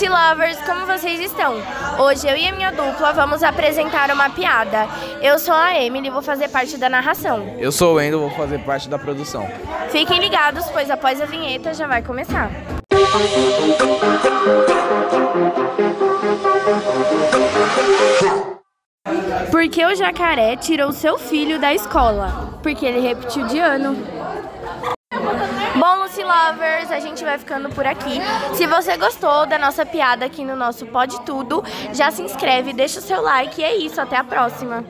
Lucy Lovers, como vocês estão? Hoje eu e a minha dupla vamos apresentar uma piada. Eu sou a Emily e vou fazer parte da narração. Eu sou o Wendel, vou fazer parte da produção. Fiquem ligados, pois após a vinheta já vai começar. Por que o jacaré tirou seu filho da escola? Porque ele repetiu de ano. Lovers, a gente vai ficando por aqui. Se você gostou da nossa piada aqui no nosso Pode Tudo, já se inscreve, deixa o seu like e é isso. Até a próxima.